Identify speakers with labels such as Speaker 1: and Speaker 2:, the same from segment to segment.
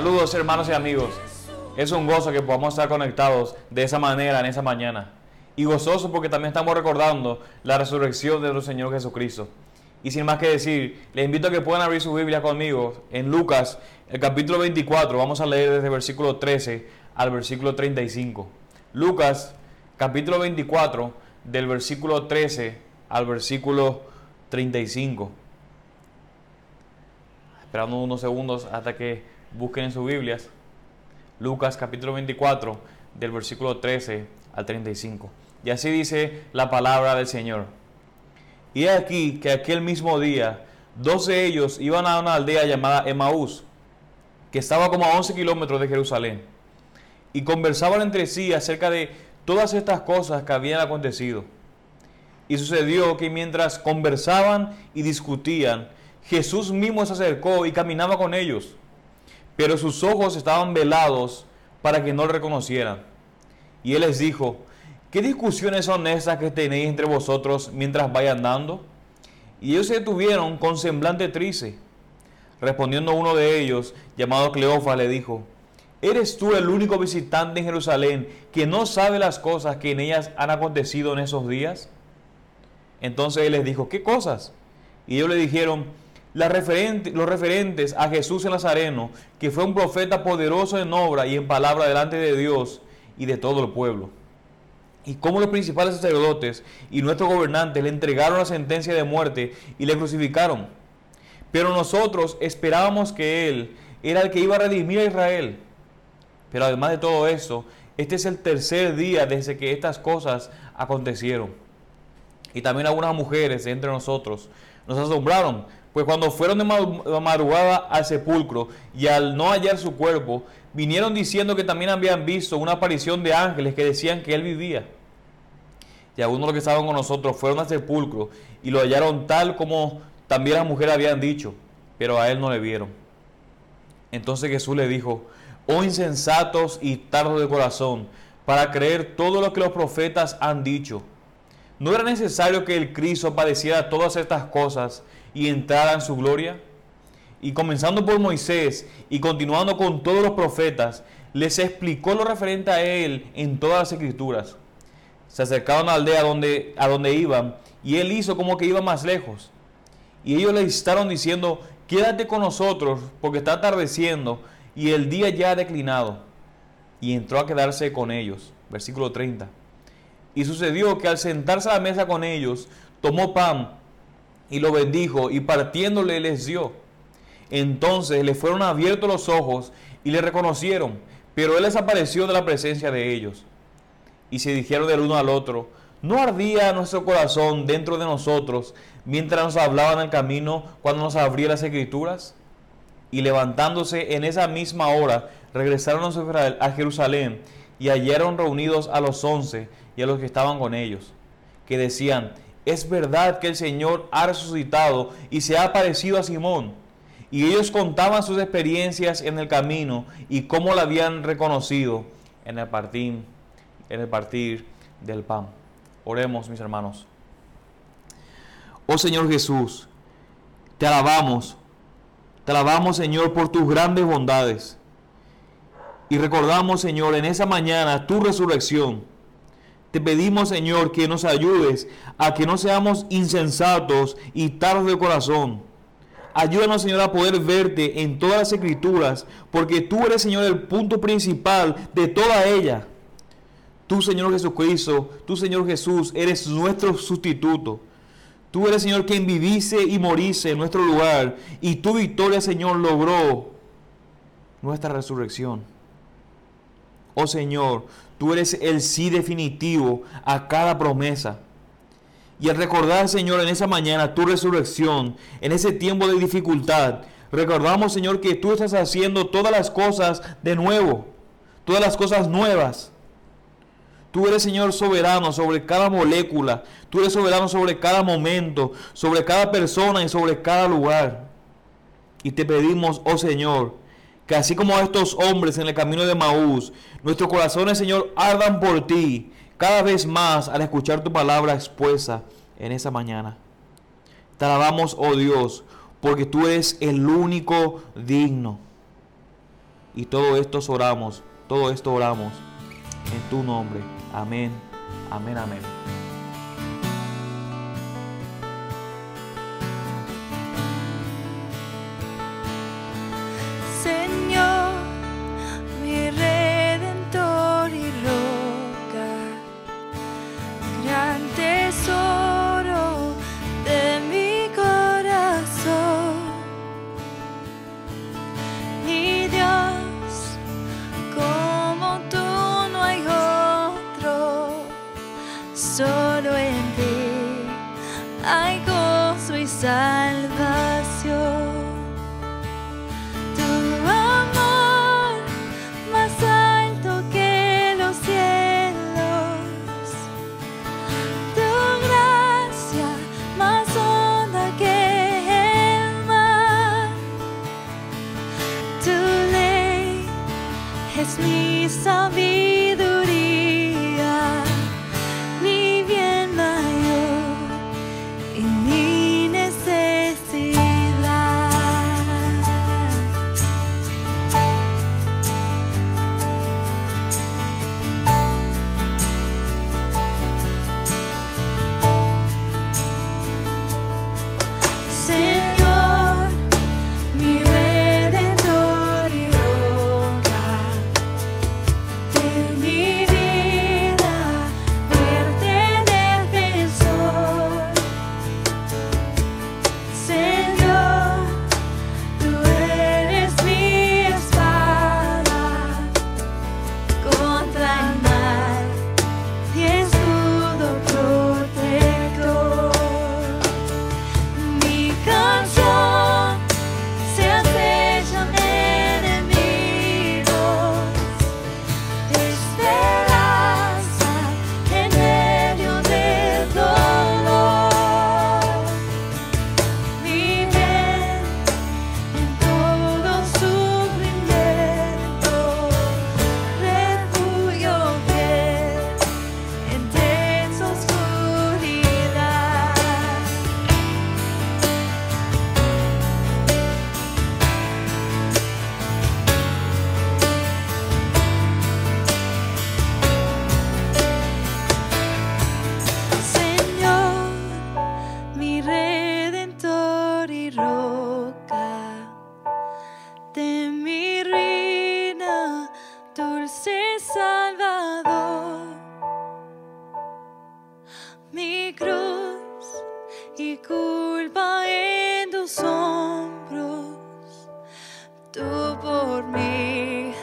Speaker 1: Saludos hermanos y amigos. Es un gozo que podamos estar conectados de esa manera en esa mañana. Y gozoso porque también estamos recordando la resurrección de nuestro Señor Jesucristo. Y sin más que decir, les invito a que puedan abrir su Biblia conmigo en Lucas, el capítulo 24. Vamos a leer desde el versículo 13 al versículo 35. Lucas, capítulo 24, del versículo 13 al versículo 35. Esperando unos segundos hasta que busquen en sus Biblias. Lucas capítulo 24, del versículo 13 al 35. Y así dice la palabra del Señor. Y aquí que aquel mismo día, dos de ellos iban a una aldea llamada Emaús, que estaba como a 11 kilómetros de Jerusalén, y conversaban entre sí acerca de todas estas cosas que habían acontecido. Y sucedió que mientras conversaban y discutían, Jesús mismo se acercó y caminaba con ellos, pero sus ojos estaban velados para que no le reconocieran. Y él les dijo, ¿qué discusiones son esas que tenéis entre vosotros mientras vais andando? Y ellos se detuvieron con semblante triste. Respondiendo uno de ellos, llamado Cleofas, le dijo, ¿eres tú el único visitante en Jerusalén que no sabe las cosas que en ellas han acontecido en esos días? Entonces él les dijo, ¿qué cosas? Y ellos le dijeron, los referentes a Jesús el Nazareno, que fue un profeta poderoso en obra y en palabra delante de Dios y de todo el pueblo. Y cómo los principales sacerdotes y nuestros gobernantes le entregaron la sentencia de muerte y le crucificaron. Pero nosotros esperábamos que Él era el que iba a redimir a Israel. Pero además de todo eso, este es el tercer día desde que estas cosas acontecieron. Y también algunas mujeres entre nosotros nos asombraron, pues cuando fueron de madrugada al sepulcro y al no hallar su cuerpo, vinieron diciendo que también habían visto una aparición de ángeles que decían que él vivía. Y algunos de los que estaban con nosotros fueron al sepulcro y lo hallaron tal como también las mujeres habían dicho, pero a él no le vieron. Entonces Jesús le dijo, oh insensatos y tardos de corazón, para creer todo lo que los profetas han dicho. ¿No era necesario que el Cristo padeciera todas estas cosas y entrara en su gloria? Y comenzando por Moisés y continuando con todos los profetas, les explicó lo referente a él en todas las escrituras. Se acercaron a la aldea donde, a donde iban y él hizo como que iba más lejos. Y ellos le estaban diciendo, quédate con nosotros porque está atardeciendo y el día ya ha declinado. Y entró a quedarse con ellos. Versículo 30. Y sucedió que al sentarse a la mesa con ellos, tomó pan y lo bendijo y partiéndole les dio. Entonces le fueron abiertos los ojos y le reconocieron, pero él desapareció de la presencia de ellos. Y se dijeron del uno al otro, ¿no ardía nuestro corazón dentro de nosotros mientras nos hablaban el camino cuando nos abría las escrituras? Y levantándose en esa misma hora, regresaron a Jerusalén y hallaron reunidos a los once y a los que estaban con ellos, que decían, es verdad que el Señor ha resucitado y se ha aparecido a Simón. Y ellos contaban sus experiencias en el camino y cómo la habían reconocido en el partir, en el partir del pan. Oremos, mis hermanos. Oh Señor Jesús, te alabamos, te alabamos Señor por tus grandes bondades. Y recordamos Señor en esa mañana tu resurrección te pedimos, Señor, que nos ayudes a que no seamos insensatos y tardos de corazón. Ayúdanos, Señor, a poder verte en todas las escrituras, porque tú eres, Señor, el punto principal de toda ella. Tú, Señor Jesucristo, tú, Señor Jesús, eres nuestro sustituto. Tú eres, Señor, quien vivise y morisse en nuestro lugar. Y tu victoria, Señor, logró nuestra resurrección. Oh Señor, tú eres el sí definitivo a cada promesa. Y al recordar, Señor, en esa mañana tu resurrección, en ese tiempo de dificultad, recordamos, Señor, que tú estás haciendo todas las cosas de nuevo, todas las cosas nuevas. Tú eres, Señor, soberano sobre cada molécula. Tú eres soberano sobre cada momento, sobre cada persona y sobre cada lugar. Y te pedimos, oh Señor, que así como estos hombres en el camino de Maús, nuestros corazones, Señor, ardan por ti cada vez más al escuchar tu palabra expuesta en esa mañana. Te alabamos, oh Dios, porque tú eres el único digno.
Speaker 2: Y todo esto oramos, todo esto oramos en tu nombre. Amén, amén, amén. mi redentor y roca, gran tesoro de mi corazón. Mi Dios, como tú no hay otro, solo en ti hay gozo y salvación. Tú por mí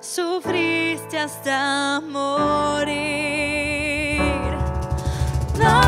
Speaker 2: sufriste hasta morir. No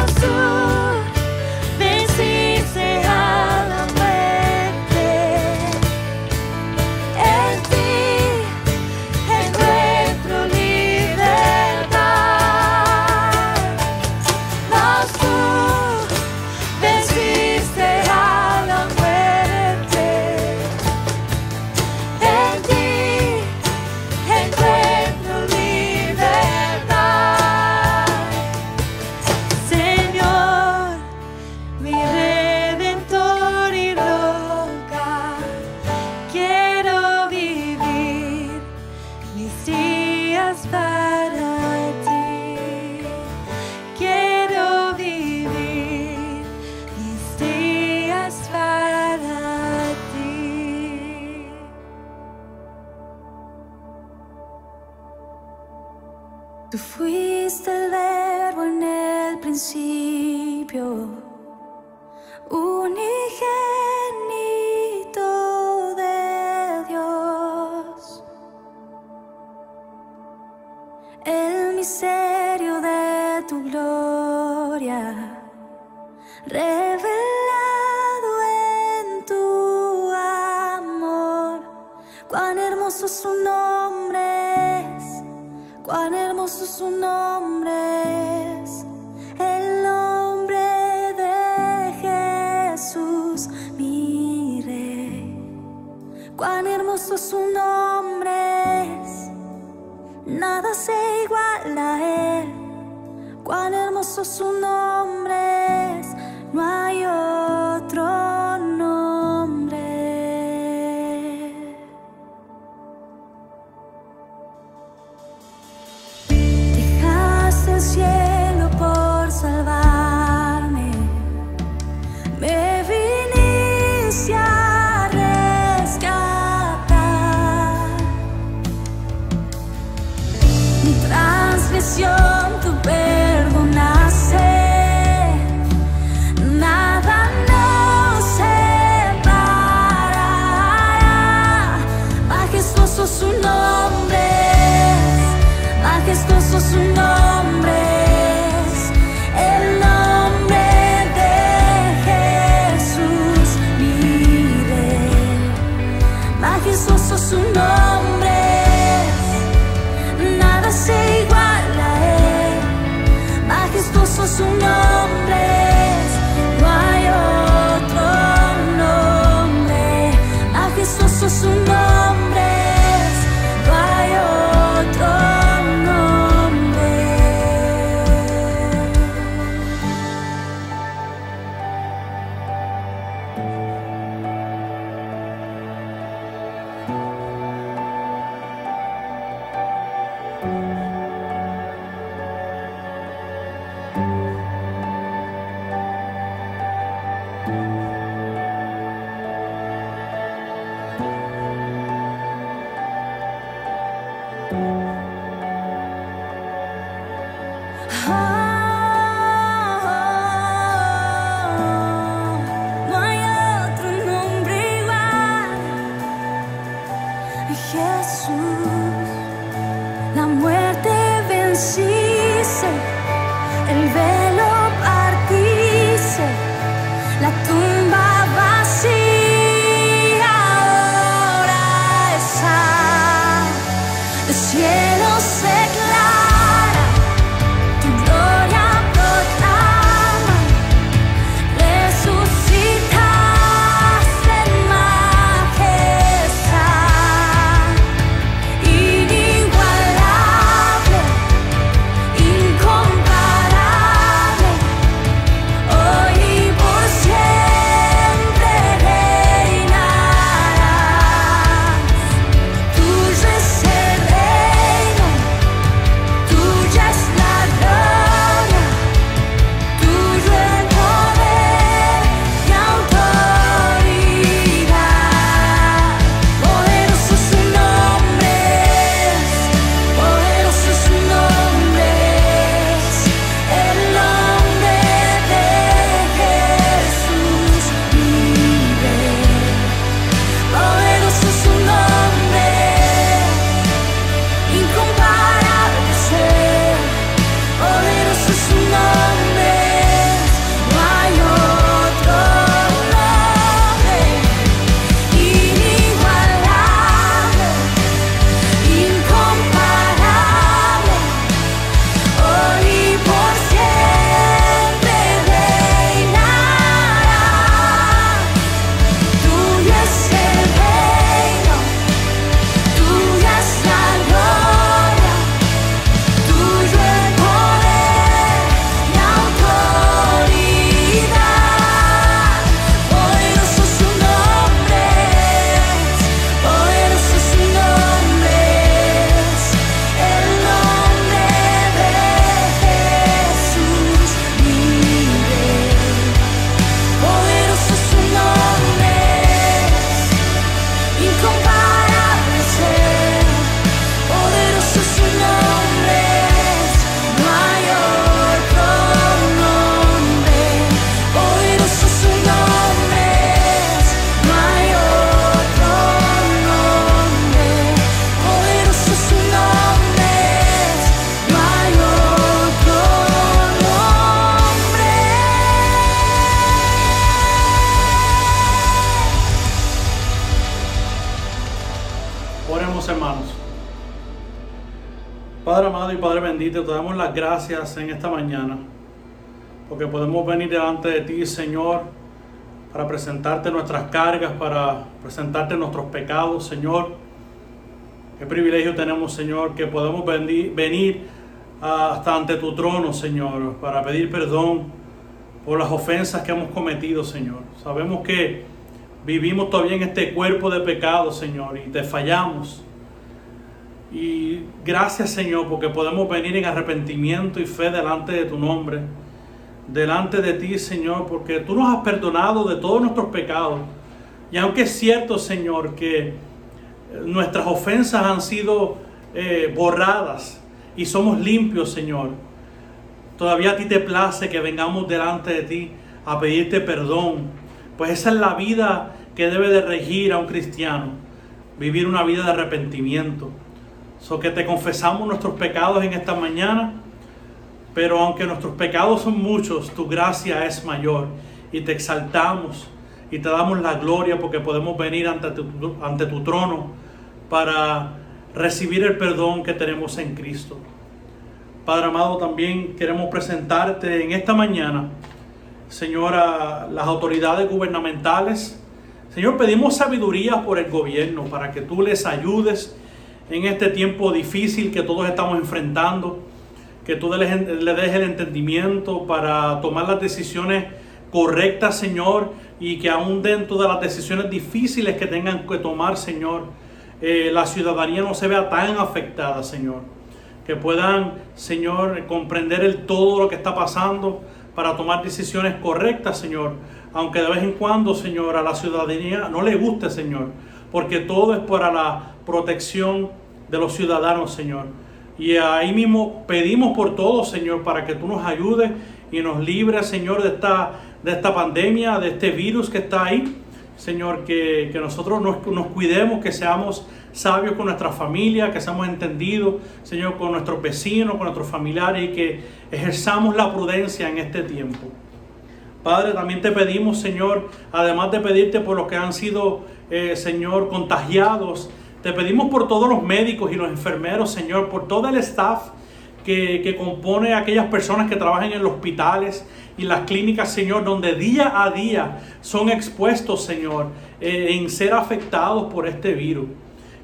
Speaker 3: bendito, te damos las gracias en esta mañana, porque podemos venir delante de ti, Señor, para presentarte nuestras cargas, para presentarte nuestros pecados, Señor. Qué privilegio tenemos, Señor, que podemos venir ah, hasta ante tu trono, Señor, para pedir perdón por las ofensas que hemos cometido, Señor. Sabemos que vivimos todavía en este cuerpo de pecado, Señor, y te fallamos. Y gracias, Señor, porque podemos venir en arrepentimiento y fe delante de tu nombre, delante de ti, Señor, porque tú nos has perdonado de todos nuestros pecados. Y aunque es cierto, Señor, que nuestras ofensas han sido eh, borradas y somos limpios, Señor, todavía a ti te place que vengamos delante de ti a pedirte perdón. Pues esa es la vida que debe de regir a un cristiano, vivir una vida de arrepentimiento. So que te confesamos nuestros pecados en esta mañana, pero aunque nuestros pecados son muchos, tu gracia es mayor y te exaltamos y te damos la gloria porque podemos venir ante tu, ante tu trono para recibir el perdón que tenemos en Cristo. Padre amado, también queremos presentarte en esta mañana, Señor, a las autoridades gubernamentales. Señor, pedimos sabiduría por el gobierno para que tú les ayudes en este tiempo difícil que todos estamos enfrentando, que tú le des el entendimiento para tomar las decisiones correctas, Señor, y que aún dentro de las decisiones difíciles que tengan que tomar, Señor, eh, la ciudadanía no se vea tan afectada, Señor. Que puedan, Señor, comprender el todo lo que está pasando para tomar decisiones correctas, Señor. Aunque de vez en cuando, Señor, a la ciudadanía no le guste, Señor. Porque todo es para la protección de los ciudadanos, Señor. Y ahí mismo pedimos por todo, Señor, para que tú nos ayudes y nos libres, Señor, de esta, de esta pandemia, de este virus que está ahí. Señor, que, que nosotros nos, nos, cuidemos, que seamos sabios con nuestra familia, que seamos entendidos, Señor, con nuestros vecinos, con nuestros familiares y que ejerzamos la prudencia en este tiempo. Padre, también te pedimos, Señor, además de pedirte por los que han sido, eh, Señor, contagiados, te pedimos por todos los médicos y los enfermeros, Señor, por todo el staff que, que compone aquellas personas que trabajan en los hospitales y las clínicas, Señor, donde día a día son expuestos, Señor, eh, en ser afectados por este virus.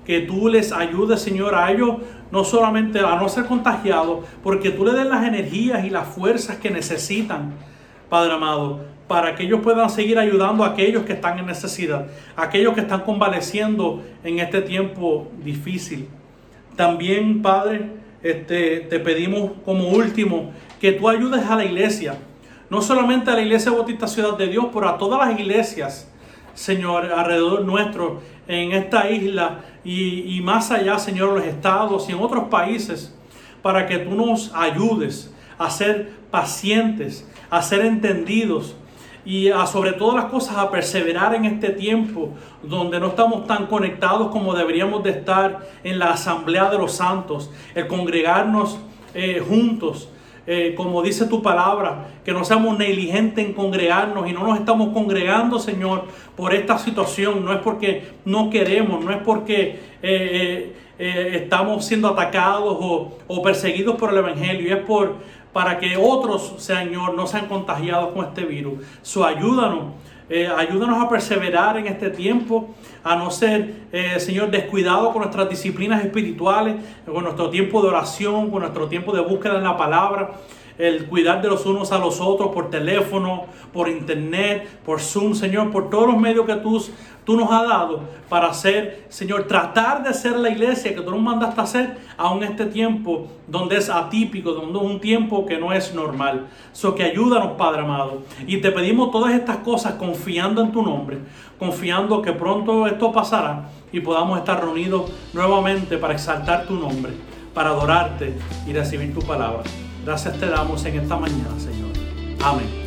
Speaker 3: Que tú les ayudes, Señor, a ellos no solamente a no ser contagiados, porque tú les des las energías y las fuerzas que necesitan, Padre amado, para que ellos puedan seguir ayudando a aquellos que están en necesidad, a aquellos que están convaleciendo en este tiempo difícil. También, Padre, este, te pedimos como último que tú ayudes a la iglesia, no solamente a la iglesia Bautista Ciudad de Dios, pero a todas las iglesias, Señor, alrededor nuestro, en esta isla y, y más allá, Señor, los estados y en otros países, para que tú nos ayudes a ser pacientes, a ser entendidos y a, sobre todas las cosas a perseverar en este tiempo donde no estamos tan conectados como deberíamos de estar en la asamblea de los santos, el congregarnos eh, juntos. Eh, como dice tu palabra, que no seamos negligentes en congregarnos y no nos estamos congregando, Señor, por esta situación. No es porque no queremos, no es porque eh, estamos siendo atacados o, o perseguidos por el Evangelio, es por, para que otros, Señor, no sean contagiados con este virus. So, ayúdanos, eh, ayúdanos a perseverar en este tiempo, a no ser, eh, Señor, descuidados con nuestras disciplinas espirituales, con nuestro tiempo de oración, con nuestro tiempo de búsqueda en la palabra el cuidar de los unos a los otros por teléfono, por internet, por Zoom, Señor, por todos los medios que tú, tú nos has dado para hacer, Señor, tratar de ser la iglesia que tú nos mandaste a hacer, aún este tiempo donde es atípico, donde es un tiempo que no es normal. So que ayúdanos, Padre amado. Y te pedimos todas estas cosas confiando en tu nombre, confiando que pronto esto pasará y podamos estar reunidos nuevamente para exaltar tu nombre, para adorarte y recibir tu palabra. Gracias te damos en esta mañana, Señor. Amén.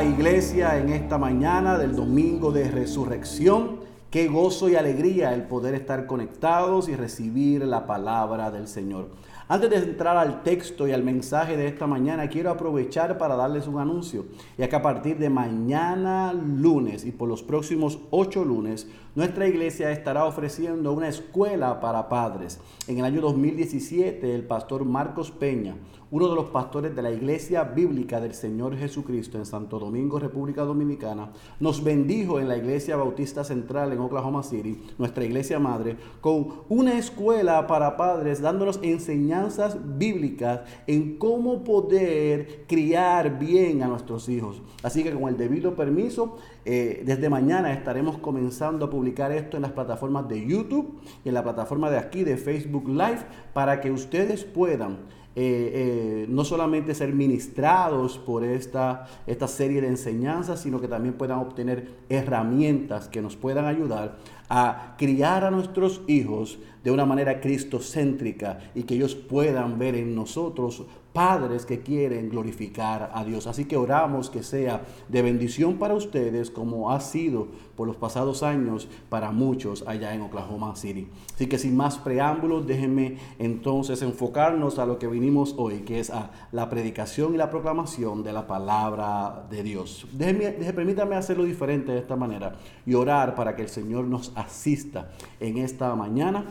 Speaker 4: Iglesia, en esta mañana del domingo de resurrección. Qué gozo y alegría el poder estar conectados y recibir la palabra del Señor. Antes de entrar al texto y al mensaje de esta mañana, quiero aprovechar para darles un anuncio. Ya que a partir de mañana lunes y por los próximos ocho lunes, nuestra iglesia estará ofreciendo una escuela para padres. En el año 2017, el pastor Marcos Peña, uno de los pastores de la Iglesia Bíblica del Señor Jesucristo en Santo Domingo, República Dominicana, nos bendijo en la Iglesia Bautista Central en Oklahoma City, nuestra iglesia madre, con una escuela para padres dándonos enseñanzas bíblicas en cómo poder criar bien a nuestros hijos. Así que con el debido permiso, eh, desde mañana estaremos comenzando a publicar esto en las plataformas de YouTube y en la plataforma de aquí de Facebook Live para que ustedes puedan eh, eh, no solamente ser ministrados por esta, esta serie de enseñanzas, sino que también puedan obtener herramientas que nos puedan ayudar a criar a nuestros hijos de una manera cristocéntrica y que ellos puedan ver en nosotros padres que quieren glorificar a Dios. Así que oramos que sea de bendición para ustedes como ha sido por los pasados años para muchos allá en Oklahoma City. Así que sin más preámbulos, déjenme entonces enfocarnos a lo que vinimos hoy, que es a la predicación y la proclamación de la palabra de Dios. Déjenme, permítanme hacerlo diferente de esta manera y orar para que el Señor nos asista en esta mañana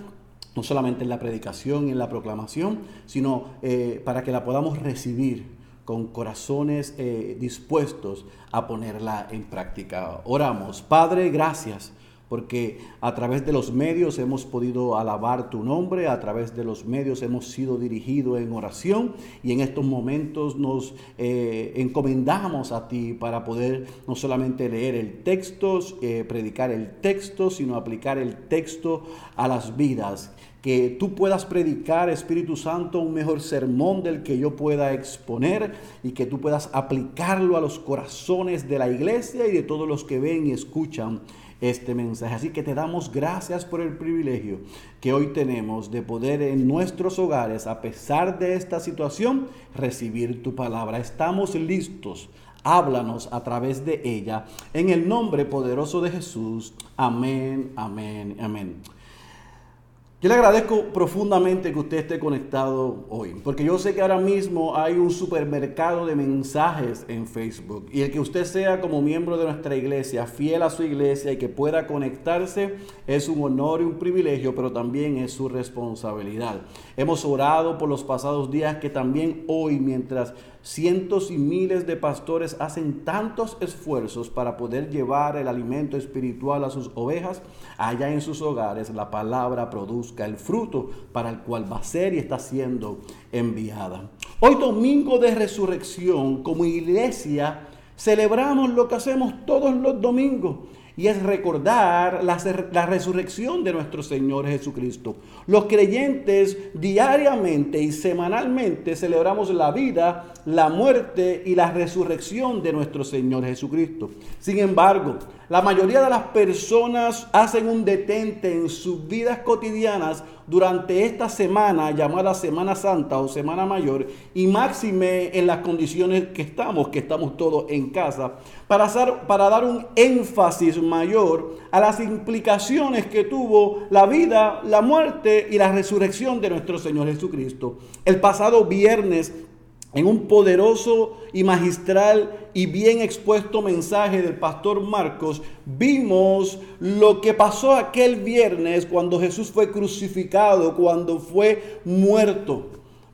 Speaker 4: no solamente en la predicación y en la proclamación, sino eh, para que la podamos recibir con corazones eh, dispuestos a ponerla en práctica. Oramos, Padre, gracias porque a través de los medios hemos podido alabar tu nombre, a través de los medios hemos sido dirigidos en oración y en estos momentos nos eh, encomendamos a ti para poder no solamente leer el texto, predicar el texto, sino aplicar el texto a las vidas que tú puedas predicar, Espíritu Santo, un mejor sermón del que yo pueda exponer y que tú puedas aplicarlo a los corazones de la iglesia y de todos los que ven y escuchan este mensaje. Así que te damos gracias por el privilegio que hoy tenemos de poder en nuestros hogares, a pesar de esta situación, recibir tu palabra. Estamos listos. Háblanos a través de ella. En el nombre poderoso de Jesús. Amén, amén, amén. Yo le agradezco profundamente que usted esté conectado hoy, porque yo sé que ahora mismo hay un supermercado de mensajes en Facebook y el que usted sea como miembro de nuestra iglesia, fiel a su iglesia y que pueda conectarse es un honor y un privilegio, pero también es su responsabilidad. Hemos orado por los pasados días que también hoy, mientras cientos y miles de pastores hacen tantos esfuerzos para poder llevar el alimento espiritual a sus ovejas, allá en sus hogares la palabra produzca el fruto para el cual va a ser y está siendo enviada. Hoy domingo de resurrección, como iglesia, celebramos lo que hacemos todos los domingos y es recordar la, resurrección de nuestro Señor Jesucristo. Los creyentes diariamente y semanalmente celebramos la vida, la muerte y la resurrección de nuestro Señor Jesucristo. Sin embargo, la mayoría de las personas hacen un detente en sus vidas cotidianas durante esta semana llamada Semana Santa o Semana Mayor y máxime en las condiciones que estamos, que estamos todos en casa, para, para dar un énfasis mayor a las implicaciones que tuvo la vida, la muerte y la resurrección de nuestro Señor Jesucristo. El pasado viernes en un poderoso y magistral y bien expuesto mensaje del pastor Marcos, vimos lo que pasó aquel viernes cuando Jesús fue crucificado, cuando fue muerto.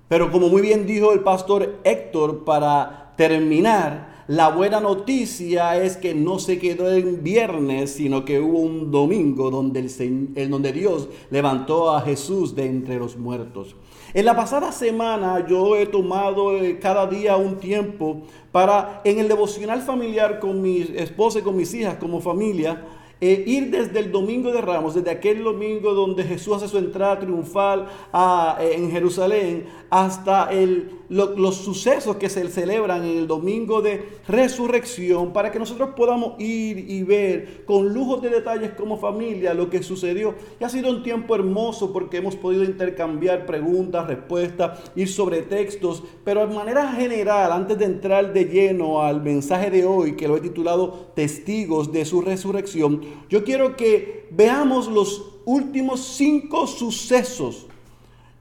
Speaker 4: Pero como muy bien dijo el pastor Héctor, para terminar, la buena noticia es que no se quedó en viernes, sino que hubo un domingo donde, el, donde Dios levantó a Jesús de entre los muertos. En la pasada semana yo he tomado eh, cada día un tiempo para en el devocional familiar con mi esposa y con mis hijas como familia, eh, ir desde el domingo de Ramos, desde aquel domingo donde Jesús hace su entrada triunfal a, eh, en Jerusalén, hasta el, los sucesos que se celebran en el domingo de resurrección, para que nosotros podamos ir y ver con lujos de detalles como familia lo que sucedió. Y ha sido un tiempo hermoso porque hemos podido intercambiar preguntas, respuestas, ir sobre textos, pero de manera general, antes de entrar de lleno al mensaje de hoy, que lo he titulado Testigos de su resurrección, yo quiero que veamos los últimos cinco sucesos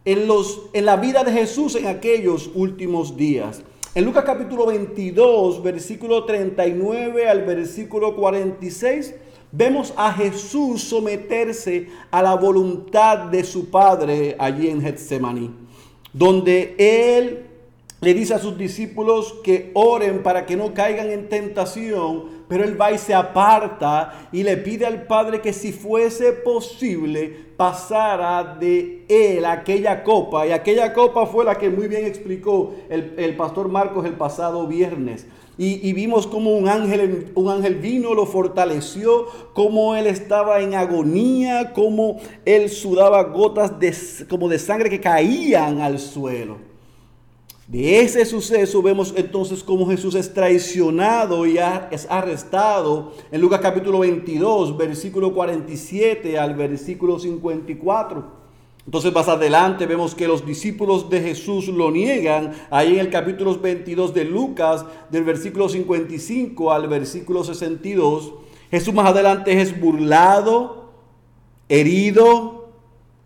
Speaker 4: en, los, en la vida de Jesús en aquellos últimos días. En Lucas capítulo 22, versículo 39 al versículo 46, vemos a Jesús someterse a la voluntad de su Padre allí en Getsemaní, donde Él le dice a sus discípulos que oren para que no caigan en tentación, pero él va y se aparta y le pide al Padre que si fuese posible pasara de él aquella copa. Y aquella copa fue la que muy bien explicó el, pastor Marcos el pasado viernes. Y, vimos como un ángel, un ángel vino, lo fortaleció, como él estaba en agonía, como él sudaba gotas de, como de sangre que caían al suelo. De ese suceso vemos entonces cómo Jesús es traicionado y es arrestado en Lucas capítulo 22, versículo 47 al versículo 54. Entonces más adelante vemos que los discípulos de Jesús lo niegan, ahí en el capítulo 22 de Lucas, del versículo 55 al versículo 62. Jesús más adelante es burlado, herido,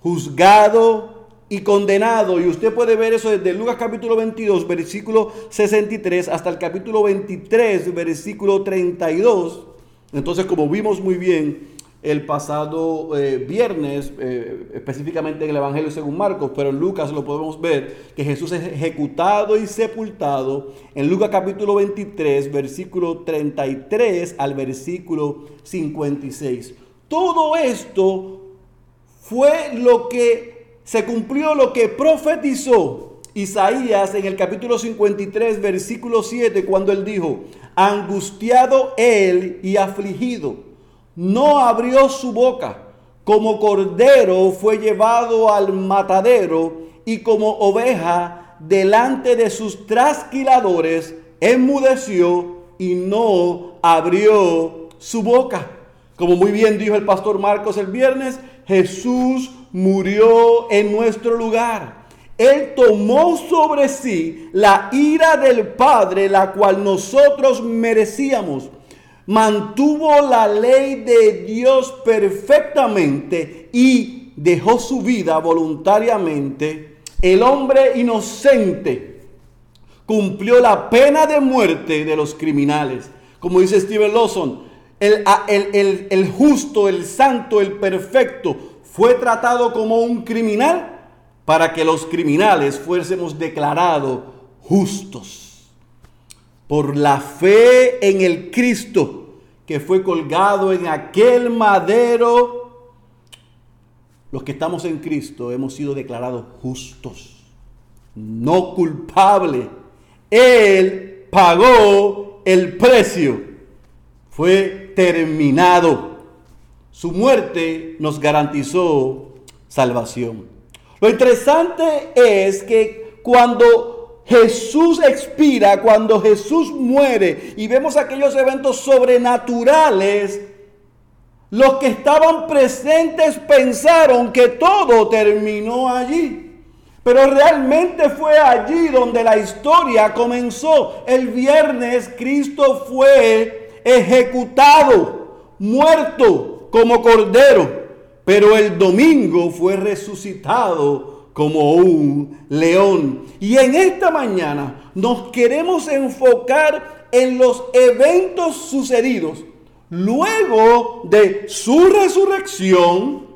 Speaker 4: juzgado, y condenado. Y usted puede ver eso desde Lucas capítulo 22, versículo 63, hasta el capítulo 23, versículo 32. Entonces, como vimos muy bien el pasado eh, viernes, eh, específicamente en el Evangelio según Marcos, pero en Lucas lo podemos ver, que Jesús es ejecutado y sepultado en Lucas capítulo 23, versículo 33 al versículo 56. Todo esto fue lo que se cumplió, lo que profetizó Isaías en el capítulo 53, versículo 7, cuando él dijo, angustiado él y afligido, no abrió su boca, como cordero fue llevado al matadero y como oveja delante de sus trasquiladores, enmudeció y no abrió su boca. Como muy bien dijo el pastor Marcos el viernes, Jesús murió en nuestro lugar. Él tomó sobre sí la ira del Padre, la cual nosotros merecíamos. Mantuvo la ley de Dios perfectamente y dejó su vida voluntariamente. El hombre inocente cumplió la pena de muerte de los criminales. Como dice Steven Lawson, el, el, el, el justo, el santo, el perfecto fue tratado como un criminal para que los criminales fuésemos declarados justos. Por la fe en el Cristo que fue colgado en aquel madero, los que estamos en Cristo hemos sido declarados justos, no culpables. Él pagó el precio, fue terminado. Su muerte nos garantizó salvación. Lo interesante es que cuando Jesús expira, cuando Jesús muere y vemos aquellos eventos sobrenaturales, los que estaban presentes pensaron que todo terminó allí. Pero realmente fue allí donde la historia comenzó. El viernes Cristo fue ejecutado, muerto como cordero. Pero el domingo fue resucitado como un león. Y en esta mañana nos queremos enfocar en los eventos sucedidos luego de su resurrección,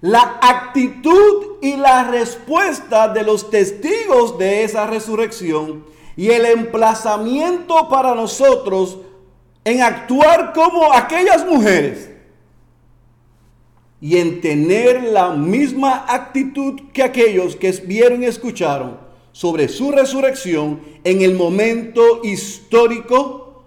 Speaker 4: la actitud y la respuesta de los testigos de esa resurrección y el emplazamiento para nosotros en actuar como aquellas mujeres y en tener la misma actitud que aquellos que vieron y escucharon sobre su resurrección en el momento histórico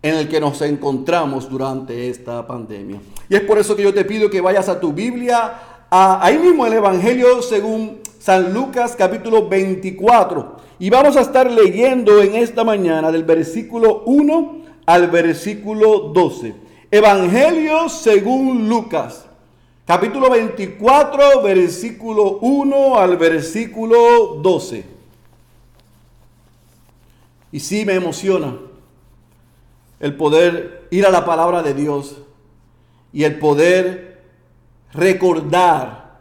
Speaker 4: en el que nos encontramos durante esta pandemia. Y es por eso que yo te pido que vayas a tu Biblia, a, ahí mismo el Evangelio según San Lucas capítulo 24. Y vamos a estar leyendo en esta mañana del versículo 1 al versículo 12. Evangelio según Lucas capítulo 24, versículo 1 al versículo 12. Y sí me emociona el poder ir a la palabra de Dios y el poder recordar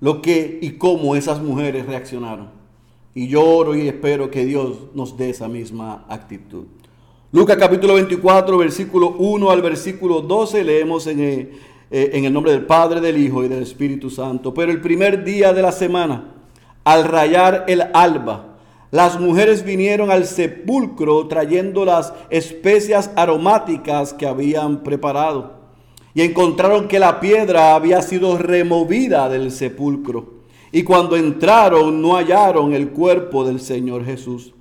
Speaker 4: lo que y cómo esas mujeres reaccionaron. Y yo oro y espero que Dios nos dé esa misma actitud. Lucas capítulo 24, versículo 1 al versículo 12, leemos en el, eh, en el nombre del Padre, del Hijo y del Espíritu Santo. Pero el primer día de la semana, al rayar el alba, las mujeres vinieron al sepulcro trayendo las especias aromáticas que habían preparado. Y encontraron que la piedra había sido removida del sepulcro. Y cuando entraron no hallaron el cuerpo del Señor Jesús.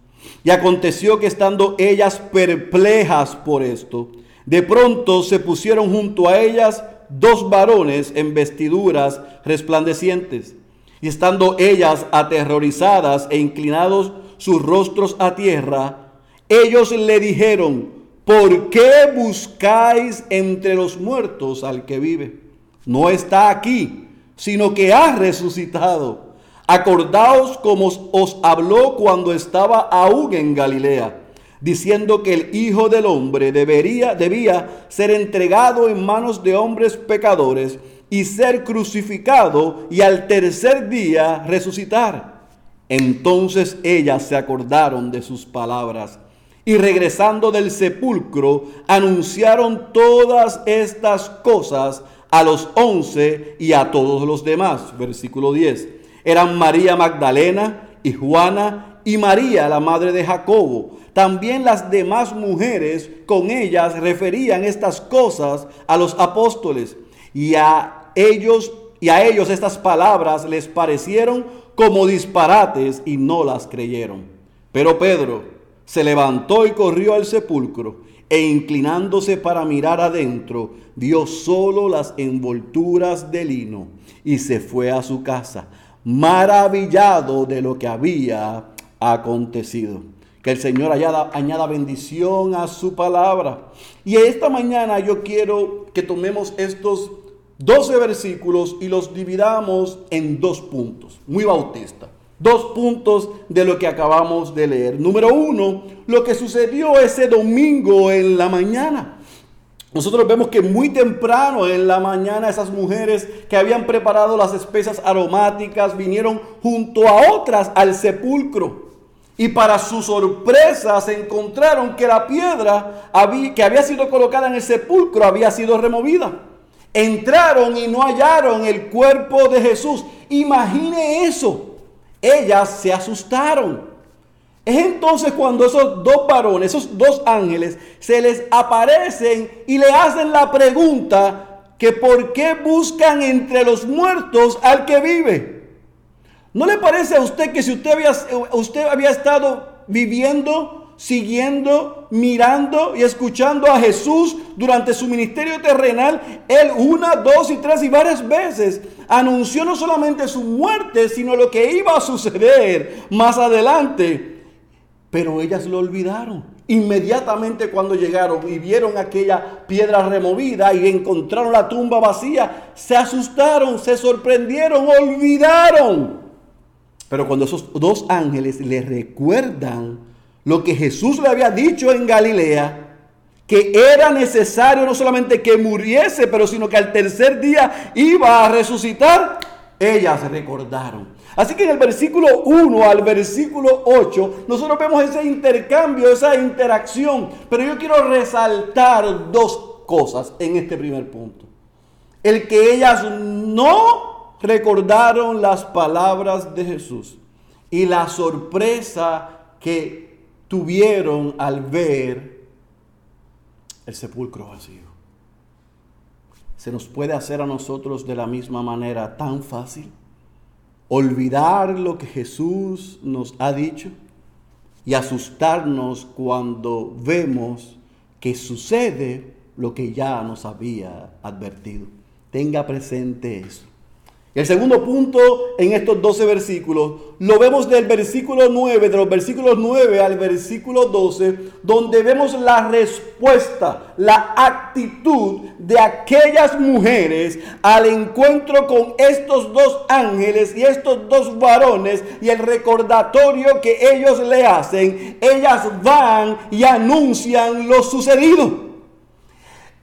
Speaker 4: Y aconteció que estando ellas perplejas por esto, de pronto se pusieron junto a ellas dos varones en vestiduras resplandecientes. Y estando ellas aterrorizadas e inclinados sus rostros a tierra, ellos le dijeron, ¿por qué buscáis entre los muertos al que vive? No está aquí, sino que ha resucitado. Acordaos como os habló cuando estaba aún en Galilea, diciendo que el Hijo del Hombre debería, debía ser entregado en manos de hombres pecadores y ser crucificado y al tercer día resucitar. Entonces ellas se acordaron de sus palabras y regresando del sepulcro anunciaron todas estas cosas a los once y a todos los demás. Versículo 10 eran María Magdalena y Juana y María, la madre de Jacobo. También las demás mujeres con ellas referían estas cosas a los apóstoles y a ellos y a ellos estas palabras les parecieron como disparates y no las creyeron. Pero Pedro se levantó y corrió al sepulcro e inclinándose para mirar adentro, vio solo las envolturas de lino y se fue a su casa, maravillado de lo que había acontecido. Que el Señor añada, añada bendición a su palabra. Y esta mañana yo quiero que tomemos estos 12 versículos y los dividamos en dos puntos, muy bautista. Dos puntos de lo que acabamos de leer. Número uno, lo que sucedió ese domingo en la mañana. Nosotros vemos que muy temprano en la mañana esas mujeres que habían preparado las especias aromáticas vinieron junto a otras al sepulcro. Y para su sorpresa se encontraron que la piedra que había sido colocada en el sepulcro había sido removida. Entraron y no hallaron el cuerpo de Jesús. Imagine eso. Ellas se asustaron. Es entonces cuando esos dos varones, esos dos ángeles, se les aparecen y le hacen la pregunta que por qué buscan entre los muertos al que vive. ¿No le parece a usted que si usted había, usted había estado viviendo, siguiendo, mirando y escuchando a Jesús durante su ministerio terrenal, él una, dos y tres y varias veces anunció no solamente su muerte, sino lo que iba a suceder más adelante? Pero ellas lo olvidaron. Inmediatamente cuando llegaron y vieron aquella piedra removida y encontraron la tumba vacía, se asustaron, se sorprendieron, olvidaron. Pero cuando esos dos ángeles le recuerdan lo que Jesús le había dicho en Galilea, que era necesario no solamente que muriese, pero sino que al tercer día iba a resucitar, ellas recordaron. Así que en el versículo 1 al versículo 8, nosotros vemos ese intercambio, esa interacción. Pero yo quiero resaltar dos cosas en este primer punto. El que ellas no recordaron las palabras de Jesús y la sorpresa que tuvieron al ver el sepulcro vacío. Se nos puede hacer a nosotros de la misma manera tan fácil olvidar lo que Jesús nos ha dicho y asustarnos cuando vemos que sucede lo que ya nos había advertido. Tenga presente eso. El segundo punto en estos 12 versículos lo vemos del versículo 9, de los versículos 9 al versículo 12, donde vemos la respuesta, la actitud de aquellas mujeres al encuentro con estos dos ángeles y estos dos varones y el recordatorio que ellos le hacen. Ellas van y anuncian lo sucedido.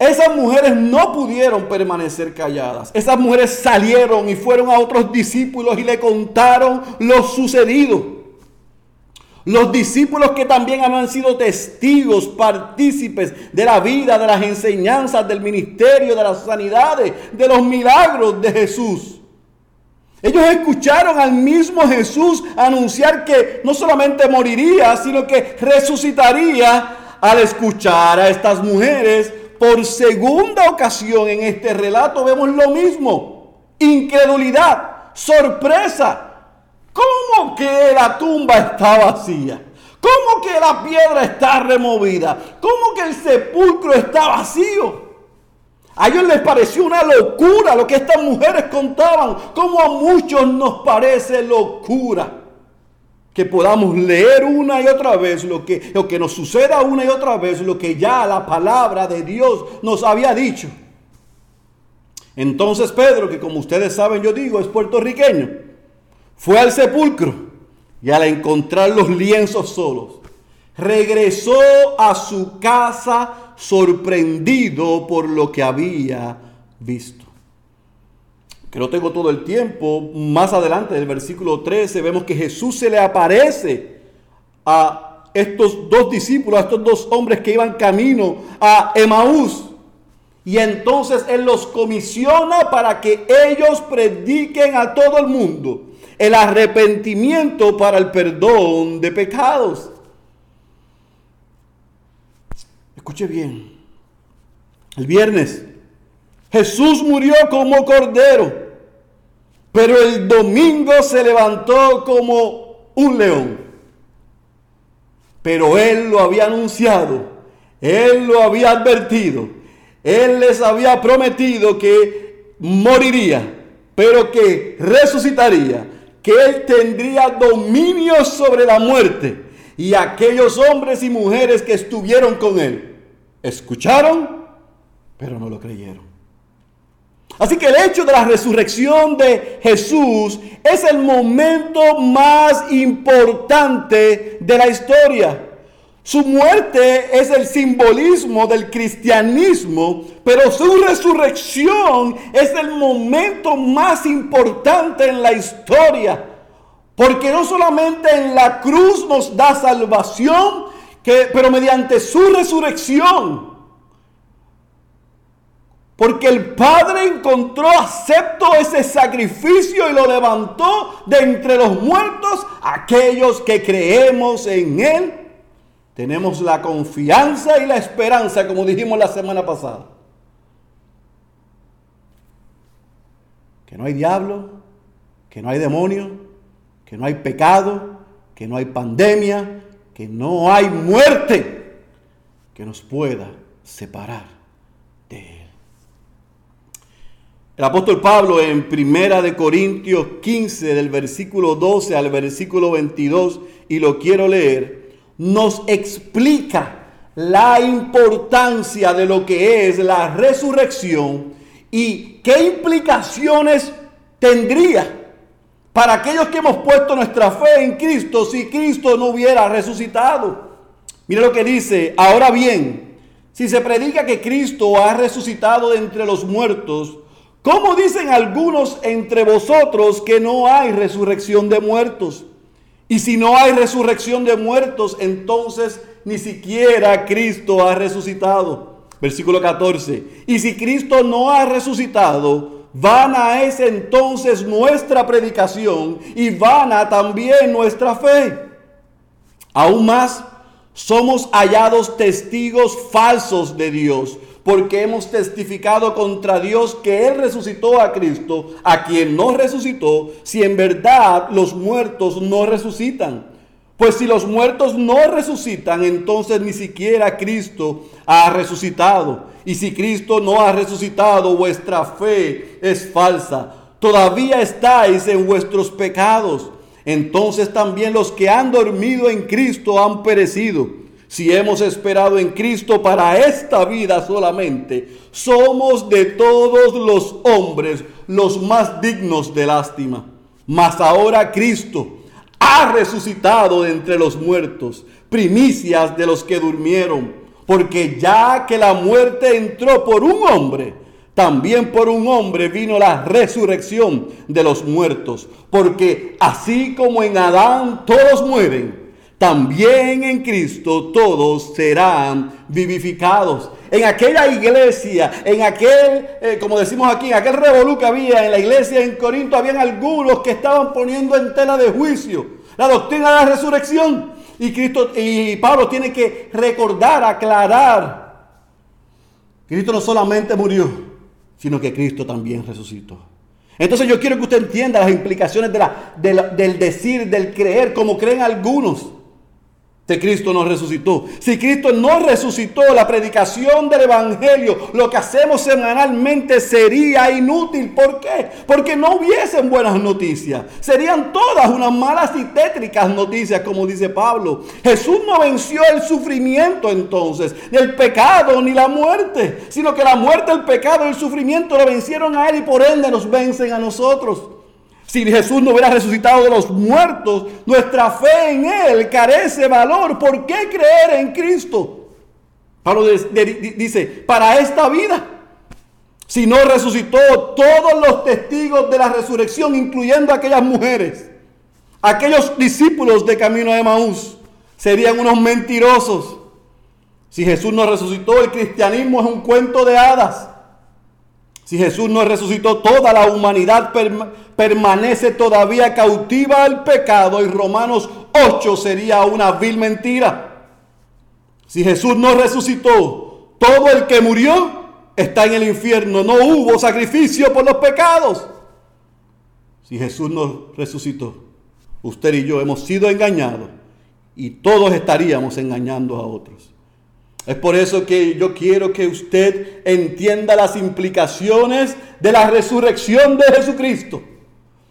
Speaker 4: Esas mujeres no pudieron permanecer calladas. Esas mujeres salieron y fueron a otros discípulos y le contaron lo sucedido. Los discípulos que también habían sido testigos, partícipes de la vida, de las enseñanzas, del ministerio, de las sanidades, de los milagros de Jesús. Ellos escucharon al mismo Jesús anunciar que no solamente moriría, sino que resucitaría al escuchar a estas mujeres por segunda ocasión en este relato vemos lo mismo. Incredulidad, sorpresa. ¿Cómo que la tumba está vacía? ¿Cómo que la piedra está removida? ¿Cómo que el sepulcro está vacío? A ellos les pareció una locura lo que estas mujeres contaban, como a muchos nos parece locura que podamos leer una y otra vez lo que, lo que nos suceda una y otra vez, lo que ya la palabra de Dios nos había dicho. Entonces Pedro, que como ustedes saben yo digo, es puertorriqueño, fue al sepulcro y al encontrar los lienzos solos, regresó a su casa sorprendido por lo que había visto que no tengo todo el tiempo, más adelante del versículo 13 vemos que Jesús se le aparece a estos dos discípulos, a estos dos hombres que iban camino a Emaús. Y entonces Él los comisiona para que ellos prediquen a todo el mundo el arrepentimiento para el perdón de pecados. Escuche bien, el viernes Jesús murió como cordero, pero el domingo se levantó como un león. Pero Él lo había anunciado, Él lo había advertido, Él les había prometido que moriría, pero que resucitaría, que Él tendría dominio sobre la muerte. Y aquellos hombres y mujeres que estuvieron con Él, escucharon, pero no lo creyeron. Así que el hecho de la resurrección de Jesús es el momento más importante de la historia. Su muerte es el simbolismo del cristianismo, pero su resurrección es el momento más importante en la historia. Porque no solamente en la cruz nos da salvación, que, pero mediante su resurrección porque el Padre encontró, aceptó ese sacrificio y lo levantó de entre los muertos. Aquellos que creemos en Él, tenemos la confianza y la esperanza, como dijimos la semana pasada. Que no hay diablo, que no hay demonio, que no hay pecado, que no hay pandemia, que no hay muerte que nos pueda separar de Él. El apóstol Pablo en Primera de Corintios 15 del versículo 12 al versículo 22 y lo quiero leer, nos explica la importancia de lo que es la resurrección y qué implicaciones tendría para aquellos que hemos puesto nuestra fe en Cristo si Cristo no hubiera resucitado. Mira lo que dice, ahora bien, si se predica que Cristo ha resucitado de entre los muertos, ¿Cómo dicen algunos entre vosotros que no hay resurrección de muertos? Y si no hay resurrección de muertos, entonces ni siquiera Cristo ha resucitado. Versículo 14. Y si Cristo no ha resucitado, vana es entonces nuestra predicación y vana también nuestra fe. Aún más, somos hallados testigos falsos de Dios porque hemos testificado contra Dios que Él resucitó a Cristo, a quien no resucitó, si en verdad los muertos no resucitan. Pues si los muertos no resucitan, entonces ni siquiera Cristo ha resucitado. Y si Cristo no ha resucitado, vuestra fe es falsa. Todavía estáis en vuestros pecados. Entonces también los que han dormido en Cristo han perecido. Si hemos esperado en Cristo para esta vida solamente, somos de todos los hombres los más dignos de lástima. Mas ahora Cristo ha resucitado de entre los muertos, primicias de los que durmieron, porque ya que la muerte entró por un hombre, también por un hombre vino la resurrección de los muertos, porque así como en Adán todos mueren, también en Cristo todos serán vivificados. En aquella iglesia, en aquel, eh, como decimos aquí, en aquel revolú que había en la iglesia en Corinto, habían algunos que estaban poniendo en tela de juicio la doctrina de la resurrección. Y Cristo y Pablo tiene que recordar, aclarar. Cristo no solamente murió, sino que Cristo también resucitó. Entonces yo quiero que usted entienda las implicaciones del decir, del creer, como creen algunos. Si Cristo no resucitó. Si Cristo no resucitó, la predicación del Evangelio, lo que hacemos semanalmente sería inútil. ¿Por qué? Porque no hubiesen buenas noticias. Serían todas unas malas y tétricas noticias, como dice Pablo. Jesús no venció el sufrimiento entonces, ni el pecado, ni la muerte, sino que la muerte, el pecado y el sufrimiento lo vencieron a Él y por ende nos vencen a nosotros. Si Jesús no hubiera resucitado de los muertos, nuestra fe en Él carece valor. ¿Por qué creer en Cristo? Pablo dice, para esta vida. Si no resucitó todos los testigos de la resurrección, incluyendo aquellas mujeres, aquellos discípulos de camino de Maús, serían unos mentirosos. Si Jesús no resucitó, el cristianismo es un cuento de hadas. Si Jesús no resucitó, toda la humanidad perma- permanece todavía cautiva al pecado y Romanos 8 sería una vil mentira. Si Jesús no resucitó, todo el que murió está en el infierno. No hubo sacrificio por los pecados. Si Jesús no resucitó, usted y yo hemos sido engañados y todos estaríamos engañando a otros. Es por eso que yo quiero que usted entienda las implicaciones de la resurrección de Jesucristo.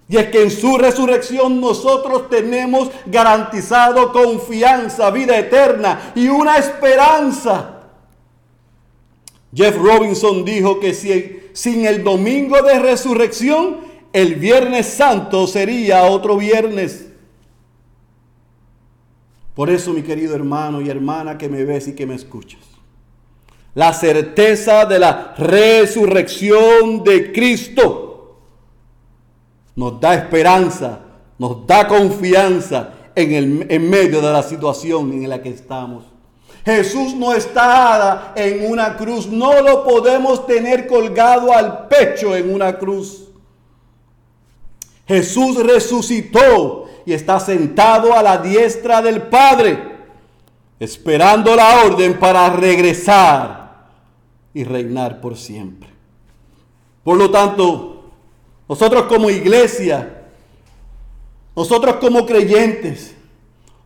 Speaker 4: Y es que en su resurrección nosotros tenemos garantizado confianza, vida eterna y una esperanza. Jeff Robinson dijo que si, sin el domingo de resurrección, el viernes santo sería otro viernes. Por eso, mi querido hermano y hermana que me ves y que me escuchas, la certeza de la resurrección de Cristo nos da esperanza, nos da confianza en, el, en medio de la situación en la que estamos. Jesús no está en una cruz, no lo podemos tener colgado al pecho en una cruz. Jesús resucitó y está sentado a la diestra del Padre, esperando la orden para regresar y reinar por siempre. Por lo tanto, nosotros como iglesia, nosotros como creyentes,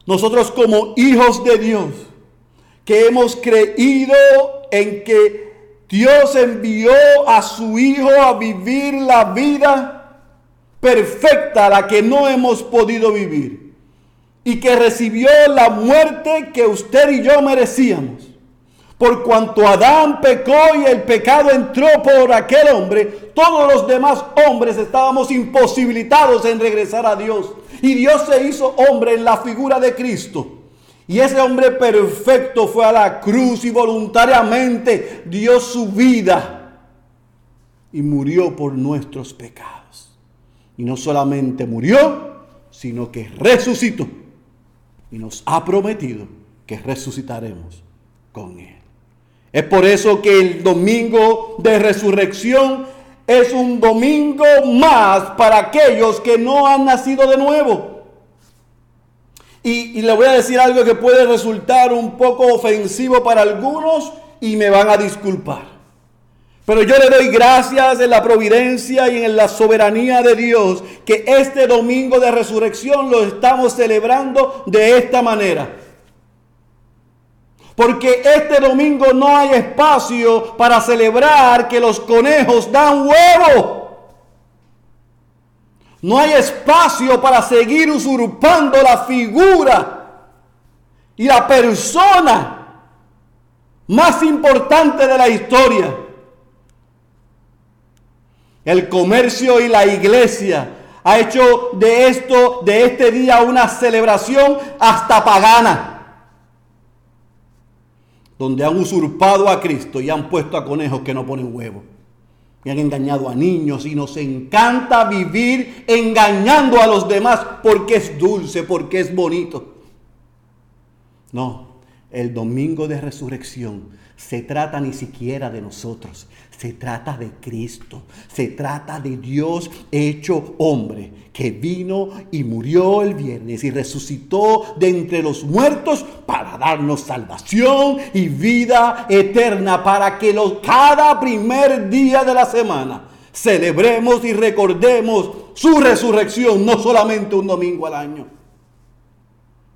Speaker 4: nosotros como hijos de Dios, que hemos creído en que Dios envió a su Hijo a vivir la vida perfecta, la que no hemos podido vivir, y que recibió la muerte que usted y yo merecíamos. Por cuanto Adán pecó y el pecado entró por aquel hombre, todos los demás hombres estábamos imposibilitados en regresar a Dios. Y Dios se hizo hombre en la figura de Cristo. Y ese hombre perfecto fue a la cruz y voluntariamente dio su vida y murió por nuestros pecados. Y no solamente murió, sino que resucitó. Y nos ha prometido que resucitaremos con Él. Es por eso que el domingo de resurrección es un domingo más para aquellos que no han nacido de nuevo. Y, y, le voy a decir algo que puede resultar un poco ofensivo para algunos y me van a disculpar. Pero yo le doy gracias en la providencia y en la soberanía de Dios que este domingo de resurrección lo estamos celebrando de esta manera. Porque este domingo no hay espacio para celebrar que los conejos dan huevo. No hay espacio para seguir usurpando la figura y la persona más importante de la historia. El comercio y la iglesia ha hecho de esto, de este día, una celebración hasta pagana. Donde han usurpado a Cristo y han puesto a conejos que no ponen huevo. Y han engañado a niños y nos encanta vivir engañando a los demás porque es dulce, porque es bonito. No, el domingo de resurrección se trata ni siquiera de nosotros, se trata de Cristo, se trata de Dios hecho hombre, que vino y murió el viernes y resucitó de entre los muertos para darnos salvación y vida eterna, para que cada primer día de la semana celebremos y recordemos su resurrección, no solamente un domingo al año.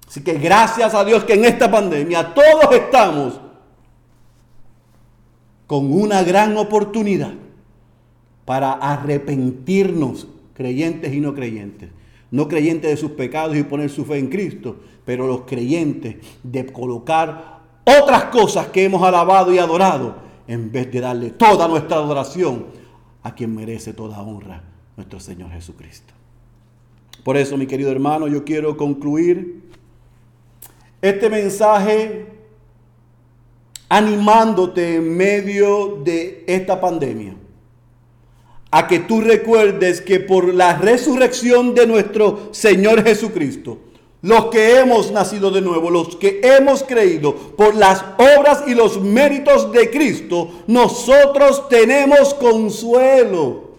Speaker 4: Así que gracias a Dios que en esta pandemia todos estamos con una gran oportunidad para arrepentirnos, creyentes y no creyentes. No creyentes de sus pecados y poner su fe en Cristo, pero los creyentes de colocar otras cosas que hemos alabado y adorado en vez de darle toda nuestra adoración a quien merece toda honra, nuestro Señor Jesucristo. Por eso, mi querido hermano, yo quiero concluir este mensaje animándote en medio de esta pandemia a que tú recuerdes que por la resurrección de nuestro Señor Jesucristo, los que hemos nacido de nuevo, los que hemos creído por las obras y los méritos de Cristo, nosotros tenemos consuelo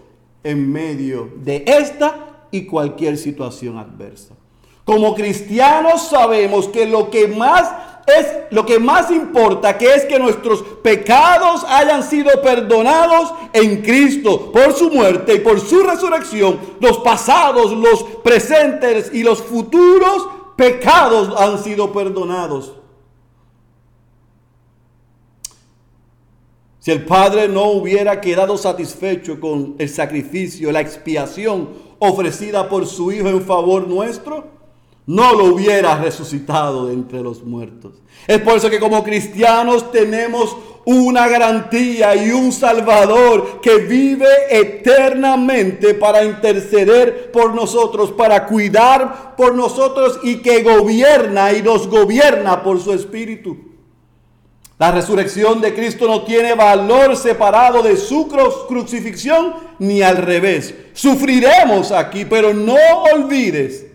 Speaker 4: en medio de esta y cualquier situación adversa. Como cristianos sabemos que lo que más es lo que más importa, que es que nuestros pecados hayan sido perdonados en Cristo por su muerte y por su resurrección. Los pasados, los presentes y los futuros pecados han sido perdonados. Si el Padre no hubiera quedado satisfecho con el sacrificio, la expiación ofrecida por su Hijo en favor nuestro, no lo hubiera resucitado de entre los muertos. Es por eso que como cristianos tenemos una garantía y un Salvador que vive eternamente para interceder por nosotros, para cuidar por nosotros y que gobierna y nos gobierna por su Espíritu. La resurrección de Cristo no tiene valor separado de su crucifixión ni al revés. Sufriremos aquí, pero no olvides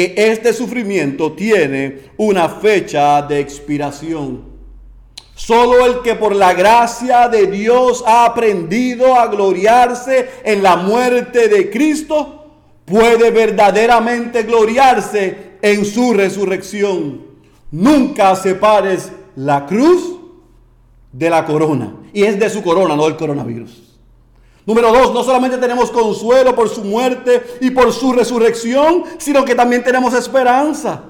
Speaker 4: que este sufrimiento tiene una fecha de expiración. Solo el que por la gracia de Dios ha aprendido a gloriarse en la muerte de Cristo puede verdaderamente gloriarse en su resurrección. Nunca separes la cruz de la corona. Y es de su corona, no del coronavirus. Número dos, no solamente tenemos consuelo por su muerte y por su resurrección, sino que también tenemos esperanza.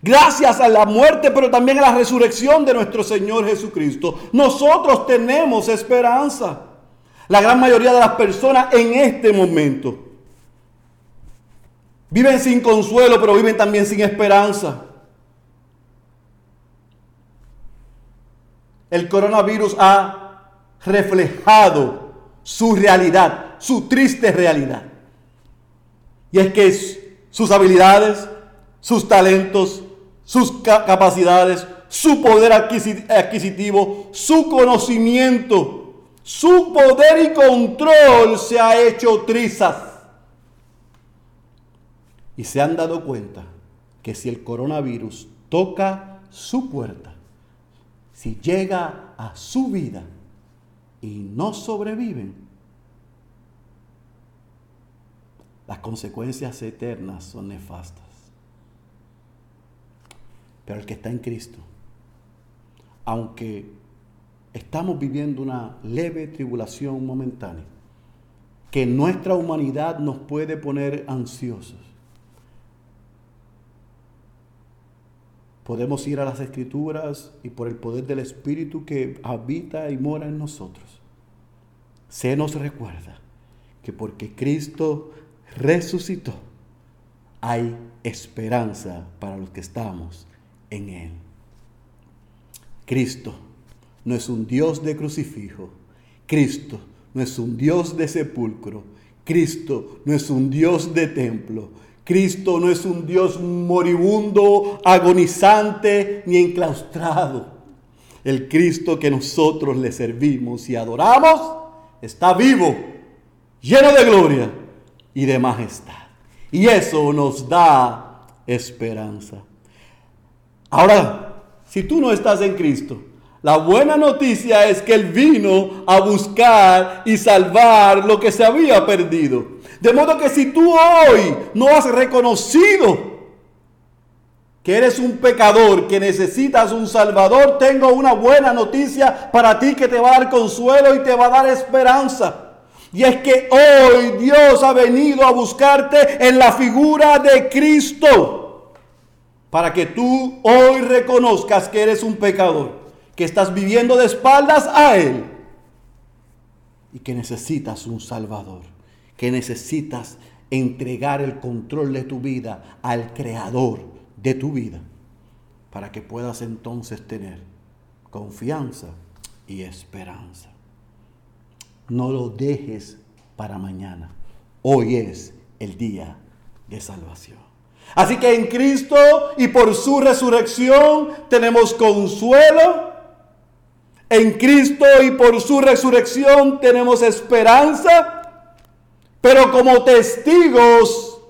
Speaker 4: Gracias a la muerte, pero también a la resurrección de nuestro Señor Jesucristo, nosotros tenemos esperanza. La gran mayoría de las personas en este momento viven sin consuelo, pero viven también sin esperanza. El coronavirus ha reflejado su realidad, su triste realidad. Y es que sus habilidades, sus talentos, sus capacidades, su poder adquisitivo, su conocimiento, su poder y control se ha hecho trizas. Y se han dado cuenta que si el coronavirus toca su puerta, si llega a su vida, y no sobreviven, las consecuencias eternas son nefastas. Pero el que está en Cristo, aunque estamos viviendo una leve tribulación momentánea, que nuestra humanidad nos puede poner ansiosos, podemos ir a las escrituras y por el poder del Espíritu que habita y mora en nosotros, se nos recuerda que porque Cristo resucitó, hay esperanza para los que estamos en Él. Cristo no es un Dios de crucifijo, Cristo no es un Dios de sepulcro, Cristo no es un Dios de templo, Cristo no es un Dios moribundo, agonizante ni enclaustrado. El Cristo que nosotros le servimos y adoramos está vivo, lleno de gloria y de majestad. Y eso nos da esperanza. Ahora, si tú no estás en Cristo, la buena noticia es que Él vino a buscar y salvar lo que se había perdido. De modo que si tú hoy no has reconocido que eres un pecador, que necesitas un salvador, tengo una buena noticia para ti que te va a dar consuelo y te va a dar esperanza. Y es que hoy Dios ha venido a buscarte en la figura de Cristo. Para que tú hoy reconozcas que eres un pecador, que estás viviendo de espaldas a Él y que necesitas un Salvador que necesitas entregar el control de tu vida al creador de tu vida para que puedas entonces tener confianza y esperanza. No lo dejes para mañana. Hoy es el día de salvación. Así que en Cristo y por su resurrección tenemos consuelo. En Cristo y por su resurrección tenemos esperanza. Pero como testigos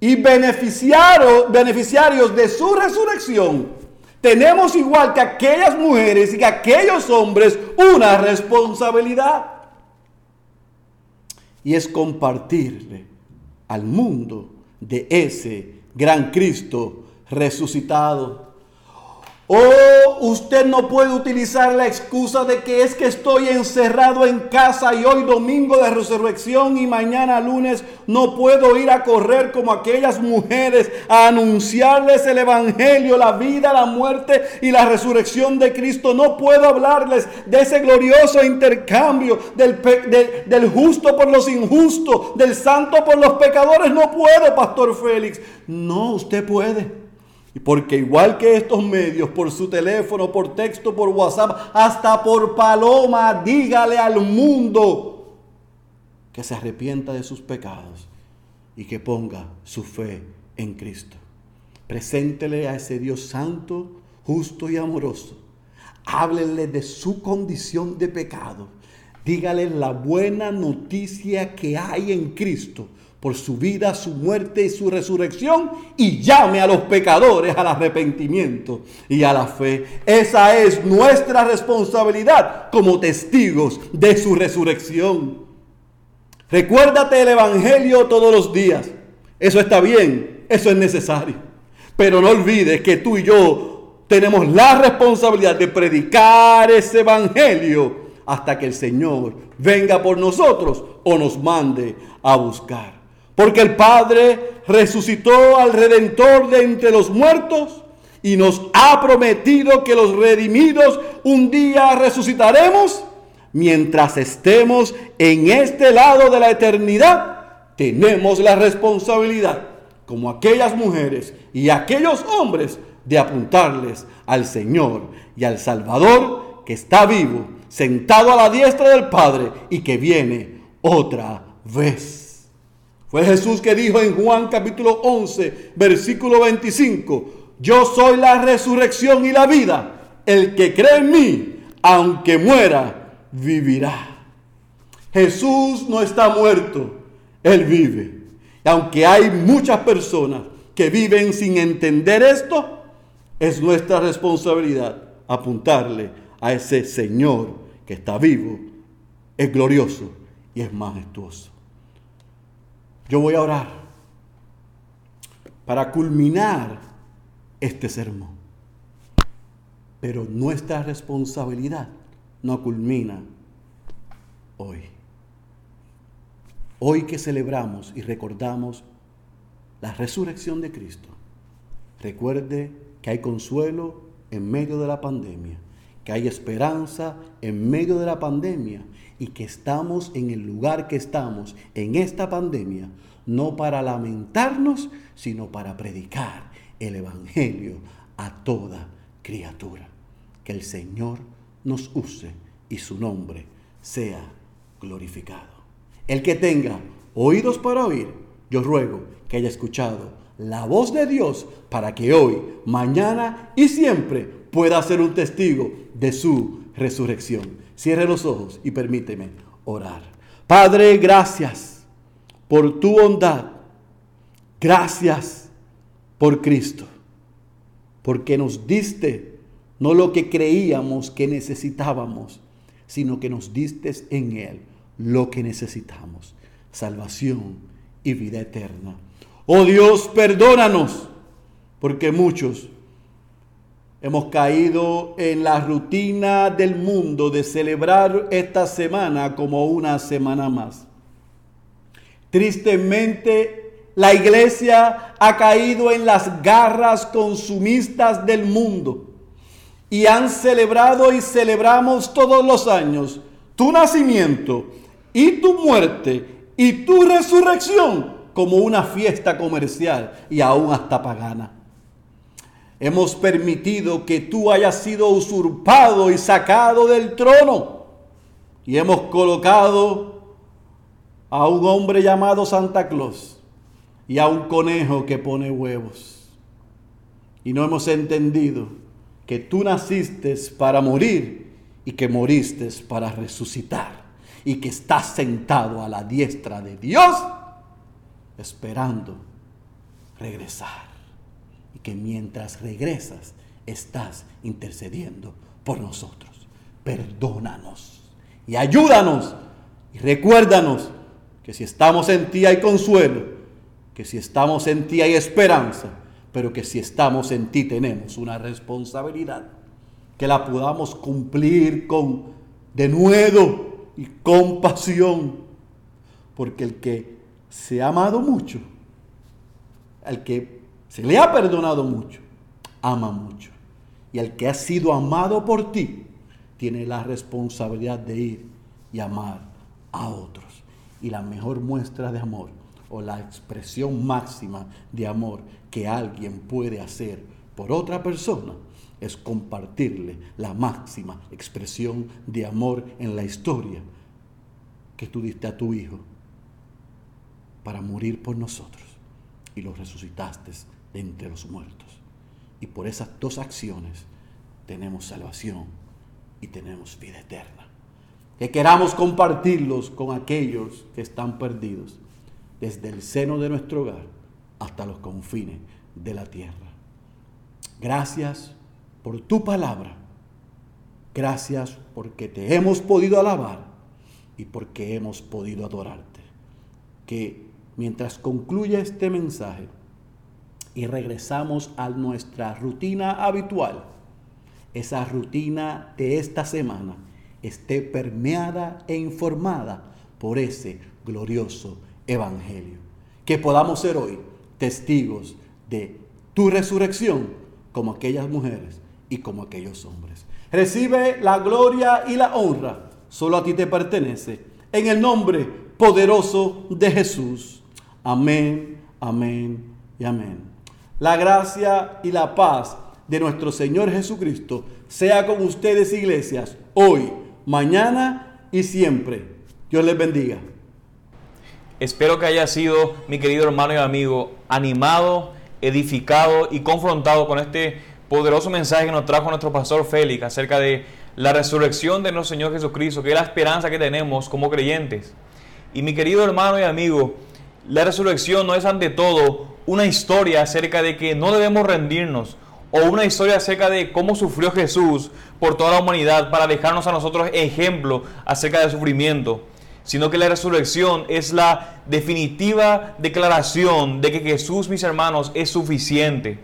Speaker 4: y beneficiario- beneficiarios de su resurrección, tenemos igual que aquellas mujeres y que aquellos hombres una responsabilidad. Y es compartirle al mundo de ese gran Cristo resucitado. Oh, usted no puede utilizar la excusa de que es que estoy encerrado en casa y hoy domingo de resurrección y mañana lunes no puedo ir a correr como aquellas mujeres a anunciarles el evangelio, la vida, la muerte y la resurrección de Cristo. No puedo hablarles de ese glorioso intercambio del, del justo por los injustos, del santo por los pecadores. No puedo, Pastor Félix. No, usted puede. Porque igual que estos medios, por su teléfono, por texto, por WhatsApp, hasta por paloma, dígale al mundo que se arrepienta de sus pecados y que ponga su fe en Cristo. Preséntele a ese Dios santo, justo y amoroso. Háblele de su condición de pecado. Dígale la buena noticia que hay en Cristo por su vida, su muerte y su resurrección y llame a los pecadores al arrepentimiento y a la fe. Esa es nuestra responsabilidad como testigos de su resurrección. Recuérdate el Evangelio todos los días. Eso está bien, eso es necesario. Pero no olvides que tú y yo tenemos la responsabilidad de predicar ese Evangelio hasta que el Señor venga por nosotros o nos mande a buscar. Porque el Padre resucitó al Redentor de entre los muertos y nos ha prometido que los redimidos un día resucitaremos mientras estemos en este lado de la eternidad. Tenemos la responsabilidad, como aquellas mujeres y aquellos hombres, de apuntarles al Señor y al Salvador que está vivo, sentado a la diestra del Padre y que viene otra vez. Fue Jesús que dijo en Juan capítulo 11, versículo 25, yo soy la resurrección y la vida. El que cree en mí, aunque muera, vivirá. Jesús no está muerto, Él vive. Y aunque hay muchas personas que viven sin entender esto, es nuestra responsabilidad apuntarle a ese Señor que está vivo, es glorioso y es majestuoso. Yo voy a orar para culminar este sermón. Pero nuestra responsabilidad no culmina hoy. Hoy que celebramos y recordamos la resurrección de Cristo, recuerde que hay consuelo en medio de la pandemia, que hay esperanza en medio de la pandemia y que estamos en el lugar que estamos en esta pandemia, no para lamentarnos, sino para predicar el Evangelio a toda criatura. Que el Señor nos use y su nombre sea glorificado. El que tenga oídos para oír, yo ruego que haya escuchado la voz de Dios para que hoy, mañana y siempre pueda ser un testigo de su resurrección. Cierre los ojos y permíteme orar. Padre, gracias por tu bondad. Gracias por Cristo. Porque nos diste no lo que creíamos que necesitábamos, sino que nos diste en Él lo que necesitamos. Salvación y vida eterna. Oh Dios, perdónanos, porque muchos hemos caído en la rutina del mundo de celebrar esta semana como una semana más. Tristemente, la iglesia ha caído en las garras consumistas del mundo y han celebrado y celebramos todos los años tu nacimiento y tu muerte y tu resurrección como una fiesta comercial y aún hasta pagana. Hemos permitido que tú hayas sido usurpado y sacado del trono y hemos colocado a un hombre llamado Santa Claus y a un conejo que pone huevos. Y no hemos entendido que tú naciste para morir y que moriste para resucitar y que estás sentado a la diestra de Dios esperando regresar. Que mientras regresas, estás intercediendo por nosotros. Perdónanos y ayúdanos y recuérdanos que si estamos en ti hay consuelo, que si estamos en ti hay esperanza, pero que si estamos en ti tenemos una responsabilidad, que la podamos cumplir con denuedo y compasión, porque el que se ha amado mucho, al que se le ha perdonado mucho, ama mucho. Y el que ha sido amado por ti, tiene la responsabilidad de ir y amar a otros. Y la mejor muestra de amor o la expresión máxima de amor que alguien puede hacer por otra persona es compartirle la máxima expresión de amor en la historia que tú diste a tu hijo para morir por nosotros y lo resucitaste entre los muertos. Y por esas dos acciones tenemos salvación y tenemos vida eterna. Que queramos compartirlos con aquellos que están perdidos, desde el seno de nuestro hogar hasta los confines de la tierra. Gracias por tu palabra. Gracias porque te hemos podido alabar y porque hemos podido adorarte. Que mientras concluye este mensaje y regresamos a nuestra rutina habitual, esa rutina de esta semana esté permeada e informada por ese glorioso evangelio. Que podamos ser hoy testigos de tu resurrección como aquellas mujeres y como aquellos hombres. Recibe la gloria y la honra, solo a ti te pertenece, en el nombre poderoso de Jesús. Amén, amén y amén. La gracia y la paz de nuestro Señor Jesucristo sea con ustedes, iglesias, hoy, mañana y siempre. Dios les bendiga.
Speaker 1: Espero que haya sido, mi querido hermano y amigo, animado, edificado y confrontado con este poderoso mensaje que nos trajo nuestro pastor Félix acerca de la resurrección de nuestro Señor Jesucristo, que es la esperanza que tenemos como creyentes. Y mi querido hermano y amigo, la resurrección no es ante todo una historia acerca de que no debemos rendirnos o una historia acerca de cómo sufrió Jesús por toda la humanidad para dejarnos a nosotros ejemplo acerca del sufrimiento, sino que la resurrección es la definitiva declaración de que Jesús, mis hermanos, es suficiente.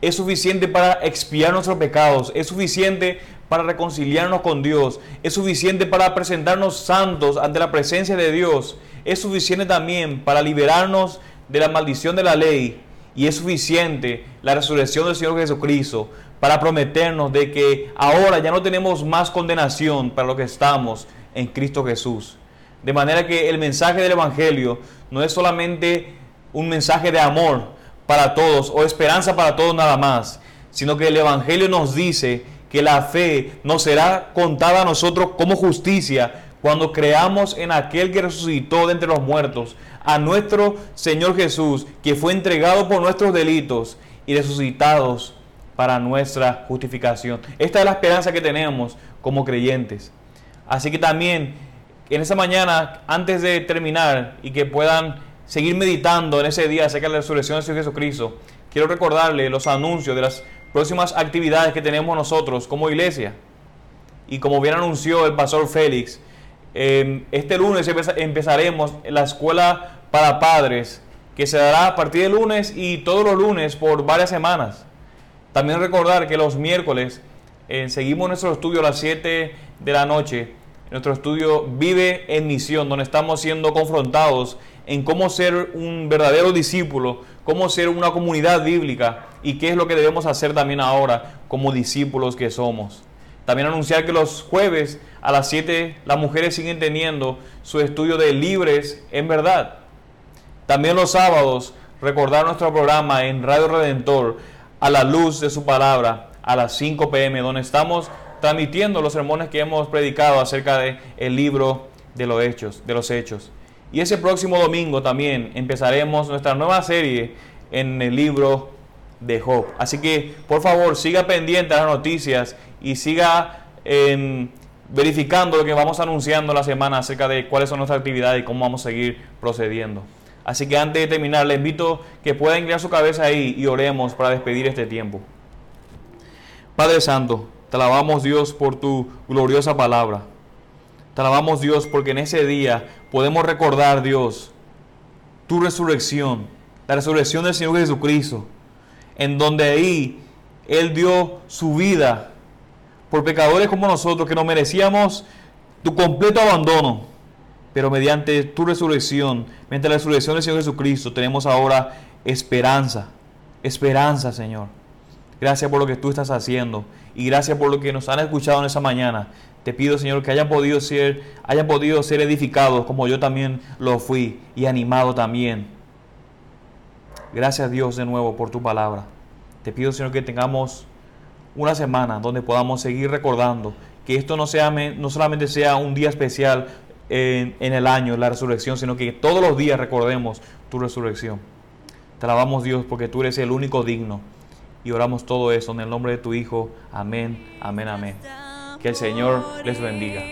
Speaker 1: Es suficiente para expiar nuestros pecados, es suficiente para reconciliarnos con Dios, es suficiente para presentarnos santos ante la presencia de Dios, es suficiente también para liberarnos de la maldición de la ley y es suficiente la resurrección del Señor Jesucristo para prometernos de que ahora ya no tenemos más condenación para lo que estamos en Cristo Jesús. De manera que el mensaje del Evangelio no es solamente un mensaje de amor para todos o esperanza para todos nada más, sino que el Evangelio nos dice que la fe nos será contada a nosotros como justicia cuando creamos en aquel que resucitó de entre los muertos, a nuestro Señor Jesús, que fue entregado por nuestros delitos y resucitados para nuestra justificación. Esta es la esperanza que tenemos como creyentes. Así que también en esa mañana, antes de terminar y que puedan seguir meditando en ese día acerca de la resurrección de Señor Jesucristo, quiero recordarle los anuncios de las próximas actividades que tenemos nosotros como iglesia. Y como bien anunció el pastor Félix, eh, este lunes empezaremos la escuela para padres, que se dará a partir del lunes y todos los lunes por varias semanas. También recordar que los miércoles eh, seguimos nuestro estudio a las 7 de la noche. Nuestro estudio Vive en Misión, donde estamos siendo confrontados en cómo ser un verdadero discípulo, cómo ser una comunidad bíblica y qué es lo que debemos hacer también ahora como discípulos que somos. También anunciar que los jueves a las 7 las mujeres siguen teniendo su estudio de libres en verdad. También los sábados recordar nuestro programa en Radio Redentor a la luz de su palabra a las 5 pm, donde estamos transmitiendo los sermones que hemos predicado acerca del el libro de los hechos, de los hechos. Y ese próximo domingo también empezaremos nuestra nueva serie en el libro de Job. Así que por favor siga pendiente a las noticias y siga em, verificando lo que vamos anunciando la semana acerca de cuáles son nuestras actividades y cómo vamos a seguir procediendo. Así que antes de terminar, le invito que pueda inclinar su cabeza ahí y oremos para despedir este tiempo. Padre Santo, te alabamos Dios por tu gloriosa palabra. Te alabamos Dios porque en ese día podemos recordar Dios tu resurrección, la resurrección del Señor Jesucristo, en donde ahí Él dio su vida por pecadores como nosotros que no merecíamos tu completo abandono. Pero mediante tu resurrección, mediante la resurrección del Señor Jesucristo, tenemos ahora esperanza. Esperanza, Señor. Gracias por lo que tú estás haciendo y gracias por lo que nos han escuchado en esa mañana. Te pido, Señor, que hayan podido ser, hayan podido ser edificados como yo también lo fui y animado también. Gracias, Dios, de nuevo por tu palabra. Te pido, Señor, que tengamos una semana donde podamos seguir recordando que esto no, sea, no solamente sea un día especial en, en el año, la resurrección, sino que todos los días recordemos tu resurrección. Te alabamos Dios porque tú eres el único digno. Y oramos todo eso en el nombre de tu Hijo. Amén, amén, amén. Que el Señor les bendiga.